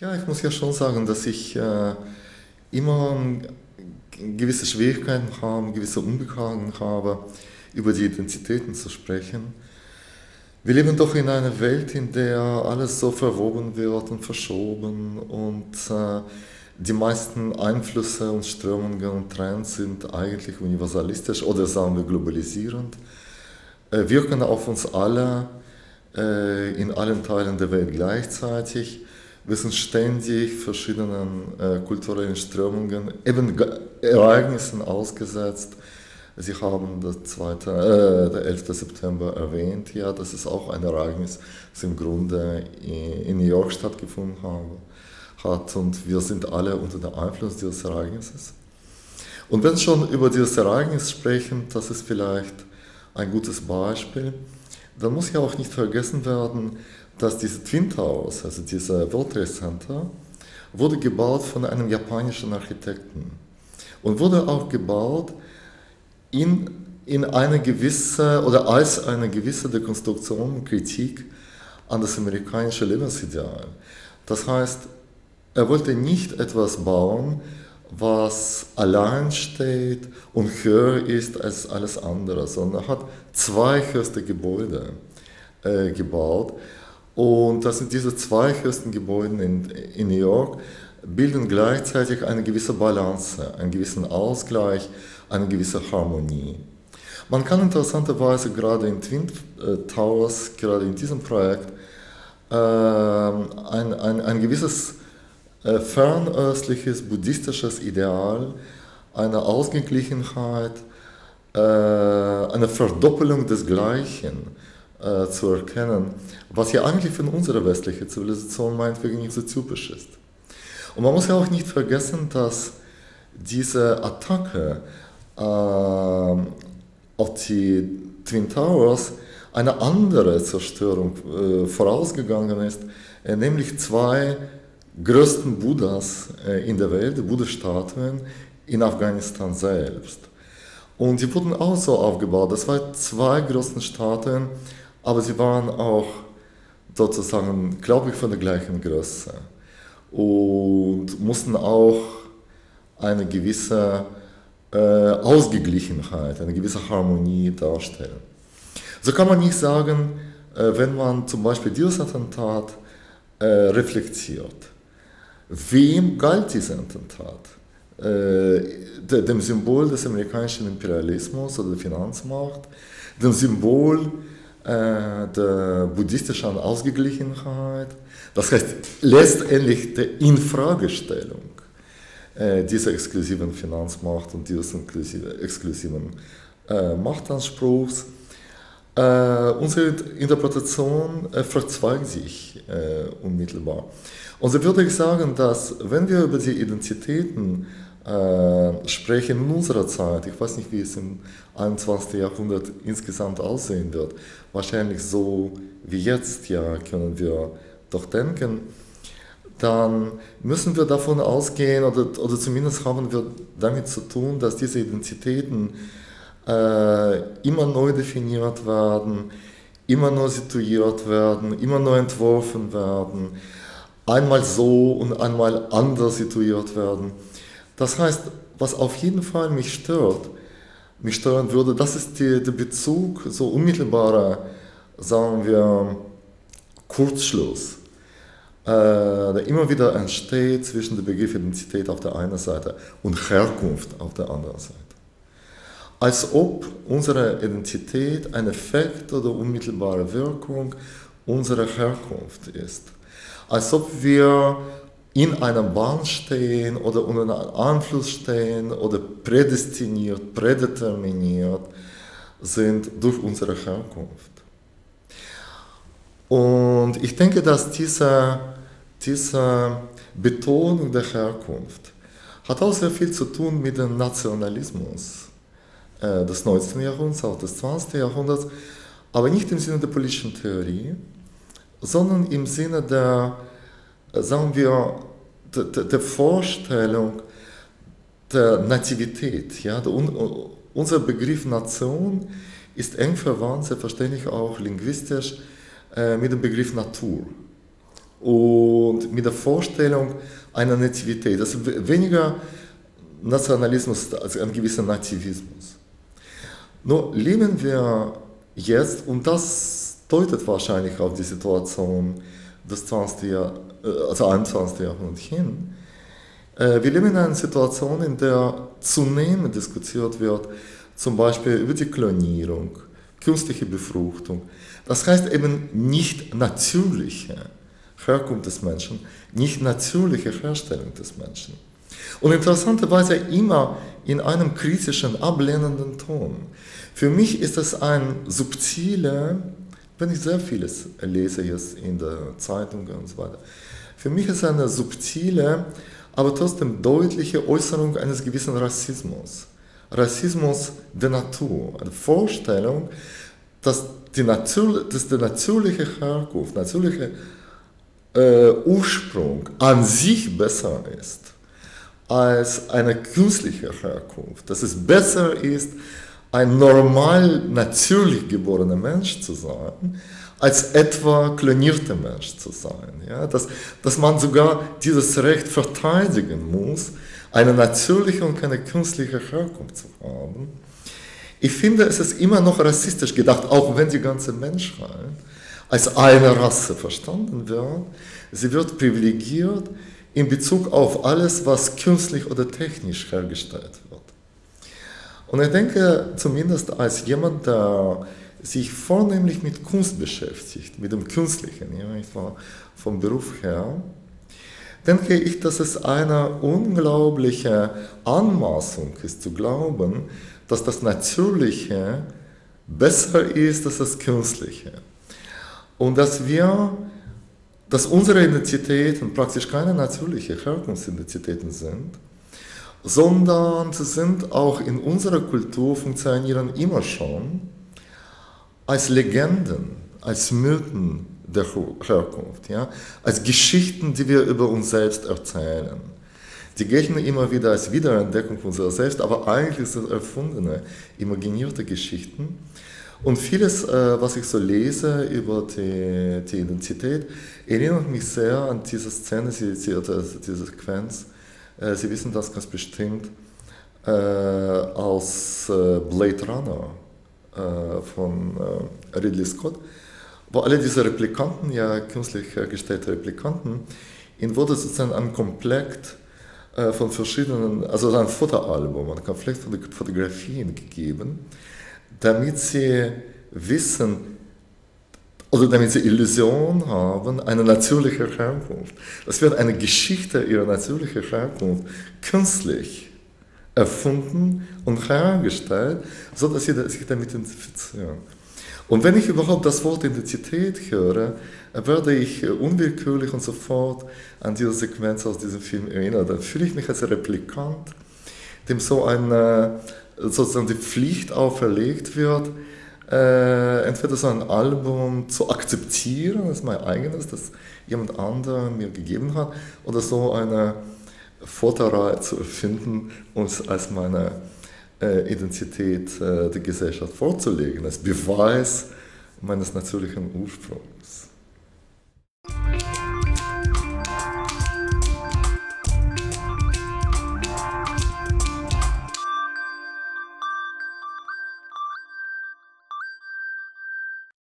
Ja, ich muss ja schon sagen, dass ich äh, immer gewisse Schwierigkeiten habe, gewisse Unbehagen habe, über die Identitäten zu sprechen. Wir leben doch in einer Welt, in der alles so verwoben wird und verschoben und äh, die meisten Einflüsse und Strömungen und Trends sind eigentlich universalistisch oder sagen wir globalisierend, äh, wirken auf uns alle äh, in allen Teilen der Welt gleichzeitig. Wir sind ständig verschiedenen äh, kulturellen Strömungen, eben Ereignissen ausgesetzt Sie haben das zweite, äh, der 11. September erwähnt, ja, das ist auch ein Ereignis, das im Grunde in New York stattgefunden hat und wir sind alle unter dem Einfluss dieses Ereignisses. Und wenn wir schon über dieses Ereignis sprechen, das ist vielleicht ein gutes Beispiel, dann muss ja auch nicht vergessen werden, dass diese Twin Towers, also dieser World Trade Center, wurde gebaut von einem japanischen Architekten und wurde auch gebaut in, in eine gewisse oder als eine gewisse Dekonstruktion, Kritik an das amerikanische Lebensideal. Das heißt, er wollte nicht etwas bauen, was allein steht und höher ist als alles andere, sondern er hat zwei höchste Gebäude äh, gebaut. Und das sind diese zwei höchsten Gebäude in, in New York, bilden gleichzeitig eine gewisse Balance, einen gewissen Ausgleich eine gewisse Harmonie. Man kann interessanterweise gerade in Twin äh, Towers, gerade in diesem Projekt, äh, ein, ein, ein gewisses äh, fernöstliches buddhistisches Ideal, eine Ausgeglichenheit, äh, eine Verdoppelung des Gleichen äh, zu erkennen, was ja eigentlich für unsere westliche Zivilisation meinetwegen nicht so typisch ist. Und man muss ja auch nicht vergessen, dass diese Attacke ähm, auf die Twin Towers eine andere Zerstörung äh, vorausgegangen ist, äh, nämlich zwei größten Buddhas äh, in der Welt, Buddha-Statuen in Afghanistan selbst. Und die wurden auch so aufgebaut. Das waren zwei großen Statuen, aber sie waren auch sozusagen, glaube ich, von der gleichen Größe und mussten auch eine gewisse äh, Ausgeglichenheit, eine gewisse Harmonie darstellen. So kann man nicht sagen, äh, wenn man zum Beispiel dieses Attentat äh, reflektiert. Wem galt dieses Attentat? dem Symbol des amerikanischen Imperialismus oder der Finanzmacht, dem Symbol der buddhistischen Ausgeglichenheit, das heißt letztendlich der Infragestellung äh, dieser exklusiven Finanzmacht und dieses exklusiven äh, Machtanspruchs. Äh, unsere Interpretation äh, verzweigt sich äh, unmittelbar. Und so würde ich sagen, dass wenn wir über die Identitäten äh, sprechen in unserer Zeit, ich weiß nicht, wie es im 21. Jahrhundert insgesamt aussehen wird, wahrscheinlich so wie jetzt, ja, können wir doch denken, dann müssen wir davon ausgehen, oder, oder zumindest haben wir damit zu tun, dass diese Identitäten äh, immer neu definiert werden, immer neu situiert werden, immer neu entworfen werden, einmal so und einmal anders situiert werden. Das heißt, was auf jeden Fall mich stört, mich stören würde, das ist die, der Bezug, so unmittelbarer, sagen wir, Kurzschluss äh, der immer wieder entsteht zwischen dem Begriff Identität auf der einen Seite und Herkunft auf der anderen Seite. Als ob unsere Identität ein Effekt oder unmittelbare Wirkung unserer Herkunft ist. Als ob wir in einer Bahn stehen oder unter einem Einfluss stehen oder prädestiniert, prädeterminiert sind durch unsere Herkunft. Und ich denke, dass diese, diese Betonung der Herkunft hat auch sehr viel zu tun mit dem Nationalismus äh, des 19. Jahrhunderts, auch des 20. Jahrhunderts, aber nicht im Sinne der politischen Theorie, sondern im Sinne der, sagen wir, der, der Vorstellung der Nativität. Ja? Der, unser Begriff Nation ist eng verwandt, selbstverständlich auch linguistisch, äh, mit dem Begriff Natur. und mit der Vorstellung einer Nativität. Das ist weniger Nationalismus als ein gewisser Nativismus. Nur leben wir jetzt, und das deutet wahrscheinlich auf die Situation des 20. Jahr, äh, also 21. Jahrhunderts hin, äh, wir leben in einer Situation, in der zunehmend diskutiert wird, zum Beispiel über die Klonierung, künstliche Befruchtung. Das heißt eben nicht natürliche Herkunft des Menschen, nicht natürliche Herstellung des Menschen. Und interessanterweise immer in einem kritischen, ablehnenden Ton. Für mich ist es ein subtiler, wenn ich sehr vieles lese jetzt in der Zeitung und so weiter, für mich ist es eine subtile, aber trotzdem deutliche Äußerung eines gewissen Rassismus. Rassismus der Natur, eine Vorstellung, dass, die Natur, dass der natürliche Herkunft, natürliche äh, Ursprung an sich besser ist als eine künstliche Herkunft, dass es besser ist, ein normal, natürlich geborener Mensch zu sein, als etwa klonierter Mensch zu sein. Ja? Dass, dass man sogar dieses Recht verteidigen muss, eine natürliche und keine künstliche Herkunft zu haben. Ich finde, es ist immer noch rassistisch gedacht, auch wenn die ganze Menschheit als eine Rasse verstanden wird. Sie wird privilegiert in Bezug auf alles, was künstlich oder technisch hergestellt wird. Und ich denke, zumindest als jemand, der sich vornehmlich mit Kunst beschäftigt, mit dem Künstlichen, ja, vom Beruf her, denke ich, dass es eine unglaubliche Anmaßung ist zu glauben, dass das Natürliche besser ist als das Künstliche. Und dass wir, dass unsere Identitäten praktisch keine natürliche Herkunftsidentitäten sind, sondern sie sind auch in unserer Kultur funktionieren immer schon als Legenden, als Mythen der Herkunft, ja? als Geschichten, die wir über uns selbst erzählen. Die gelten immer wieder als Wiederentdeckung unserer selbst, aber eigentlich sind erfundene, imaginierte Geschichten. Und vieles, äh, was ich so lese über die, die Identität, erinnert mich sehr an diese Szene, diese Sequenz äh, Sie wissen das ganz bestimmt äh, aus äh, Blade Runner von Ridley Scott, wo alle diese Replikanten, ja künstlich hergestellte Replikanten, ihnen wurde sozusagen ein Komplett von verschiedenen, also ein Fotoalbum, ein Komplett von Fotografien gegeben, damit sie wissen, oder damit sie Illusion haben, eine natürliche Herkunft. Das wird eine Geschichte ihrer natürlichen Herkunft künstlich erfunden und hergestellt, sodass sie sich damit identifizieren. Und wenn ich überhaupt das Wort Identität höre, werde ich unwillkürlich und sofort an diese Sequenz aus diesem Film erinnern. Dann fühle ich mich als Replikant, dem so eine, sozusagen die Pflicht auferlegt wird, äh, entweder so ein Album zu akzeptieren, das ist mein eigenes, das jemand anderer mir gegeben hat, oder so eine Fotoreihe zu erfinden und als meine äh, Identität äh, der Gesellschaft vorzulegen, als Beweis meines natürlichen Ursprungs.